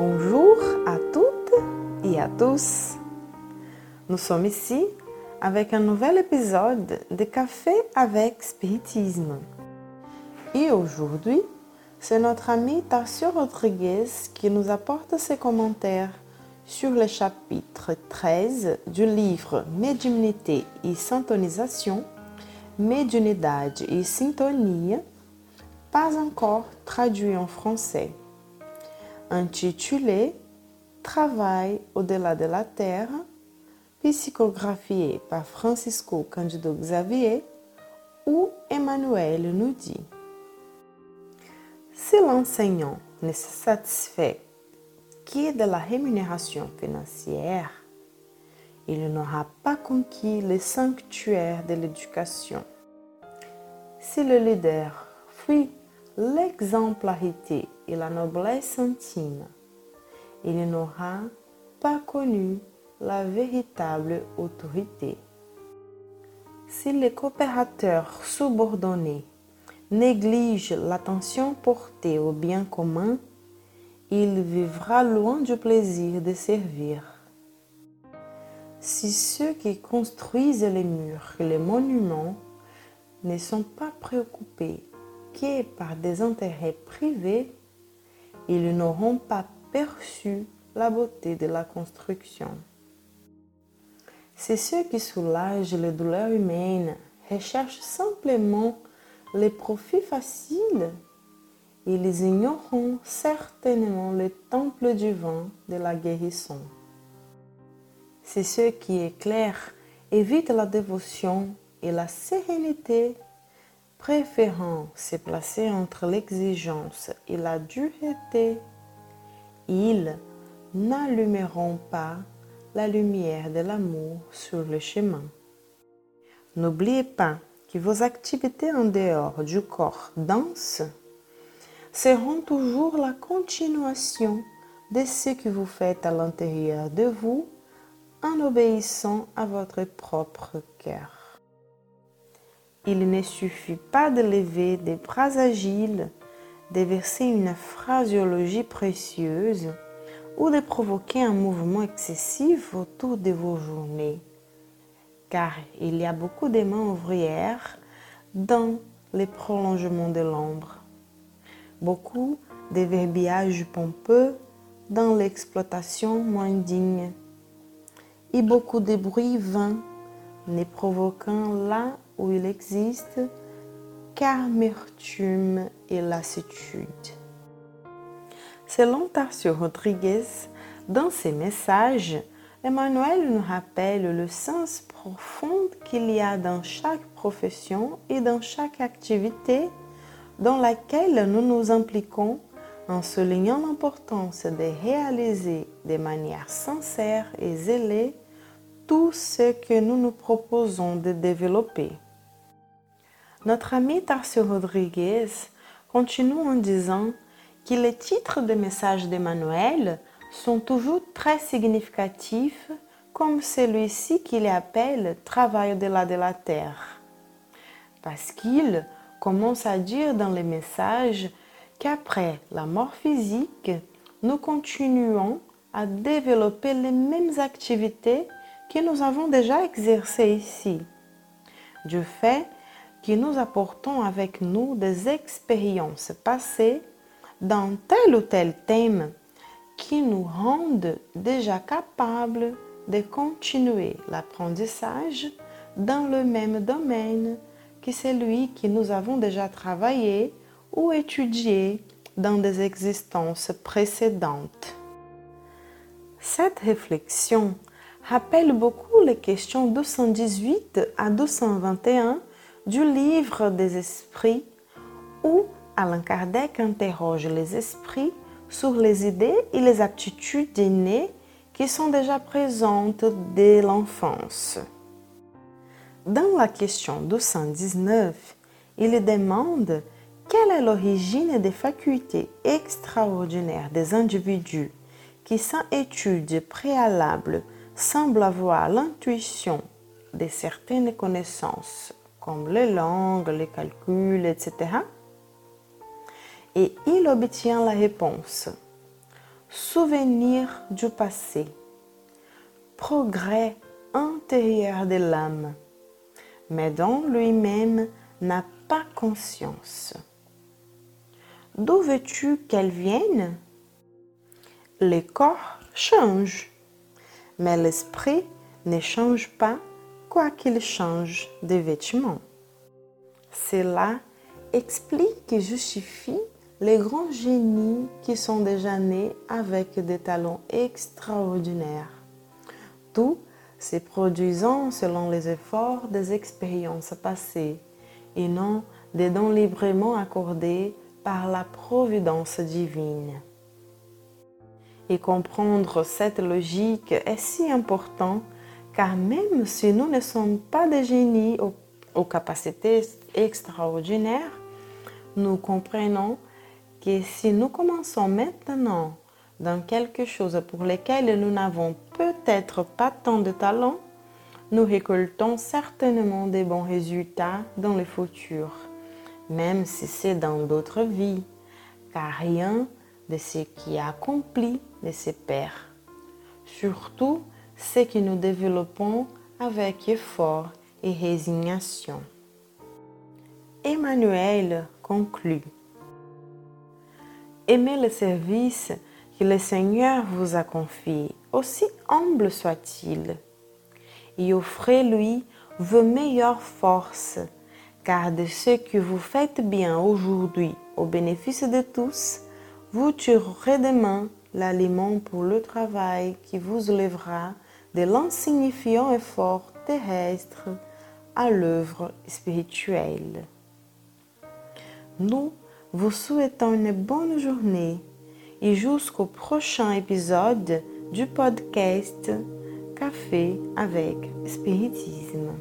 Bonjour à toutes et à tous. Nous sommes ici avec un nouvel épisode de Café avec Spiritisme. Et aujourd'hui, c'est notre ami Tarcio Rodriguez qui nous apporte ses commentaires sur le chapitre 13 du livre Médiumnité et Syntonisation, Médiunidade et Sintonia, pas encore traduit en français, intitulé Travail au-delà de la Terre, psychographié par Francisco Candido Xavier, où Emmanuel nous dit Si l'enseignant ne se satisfait que de la rémunération financière, il n'aura pas conquis le sanctuaire de l'éducation. Si le leader fuit l'exemplarité et la noblesse intime, il n'aura pas connu la véritable autorité. Si les coopérateurs subordonnés négligent l'attention portée au bien commun, il vivra loin du plaisir de servir. Si ceux qui construisent les murs et les monuments ne sont pas préoccupés que par des intérêts privés, ils n'auront pas perçu la beauté de la construction. C'est ceux qui soulagent les douleurs humaines, recherchent simplement les profits faciles. Ils ignoreront certainement le temple du vent de la guérison. C'est ceux qui éclairent, évitent la dévotion et la sérénité, préférant se placer entre l'exigence et la dureté. Ils n'allumeront pas la lumière de l'amour sur le chemin. N'oubliez pas que vos activités en dehors du corps dense seront toujours la continuation de ce que vous faites à l'intérieur de vous en obéissant à votre propre cœur. Il ne suffit pas de lever des bras agiles, de verser une phraseologie précieuse, ou de provoquer un mouvement excessif autour de vos journées, car il y a beaucoup de mains ouvrières dans les prolongements de l'ombre, beaucoup de verbiages pompeux dans l'exploitation moins digne, et beaucoup de bruits vains ne provoquant là où il existe qu'amertume et lassitude. Selon Tarcio Rodriguez, dans ses messages, Emmanuel nous rappelle le sens profond qu'il y a dans chaque profession et dans chaque activité dans laquelle nous nous impliquons en soulignant l'importance de réaliser de manière sincère et zélée tout ce que nous nous proposons de développer. Notre ami Tarcio Rodriguez continue en disant que les titres de messages d'Emmanuel sont toujours très significatifs, comme celui-ci qu'il appelle Travail au-delà de la terre. Parce qu'il commence à dire dans les messages qu'après la mort physique, nous continuons à développer les mêmes activités que nous avons déjà exercées ici. Du fait que nous apportons avec nous des expériences passées dans tel ou tel thème qui nous rendent déjà capables de continuer l'apprentissage dans le même domaine que celui que nous avons déjà travaillé ou étudié dans des existences précédentes. Cette réflexion rappelle beaucoup les questions 218 à 221 du livre des esprits où Alain Kardec interroge les esprits sur les idées et les aptitudes innées qui sont déjà présentes dès l'enfance. Dans la question 219, il demande quelle est l'origine des facultés extraordinaires des individus qui, sans études préalables, semblent avoir l'intuition de certaines connaissances, comme les langues, les calculs, etc et il obtient la réponse. souvenir du passé, progrès intérieur de l'âme, mais dont lui-même n'a pas conscience. D'où veux-tu qu'elle vienne? Les corps changent, mais l'esprit ne change pas quoi qu'il change de vêtements? Cela explique et justifie les grands génies qui sont déjà nés avec des talents extraordinaires. Tout se produisant selon les efforts des expériences passées et non des dons librement accordés par la providence divine. Et comprendre cette logique est si important car même si nous ne sommes pas des génies aux, capacités extraordinaires, nous comprenons que si nous commençons maintenant dans quelque chose pour lequel nous n'avons peut-être pas tant de talent, nous récoltons certainement des bons résultats dans le futur, même si c'est dans d'autres vies, car rien de ce qui est accompli ne se perd. Surtout ce que nous développons avec effort et résignation. Emmanuel conclut. Aimez le service que le Seigneur vous a confié, aussi humble soit-il, et offrez-lui vos meilleures forces, car de ce que vous faites bien aujourd'hui au bénéfice de tous, vous tuerez demain l'aliment pour le travail qui vous lèvera de l'insignifiant effort terrestre à l'œuvre spirituelle. Nous vous souhaitons une bonne journée et jusqu'au prochain épisode du podcast Café avec Spiritisme.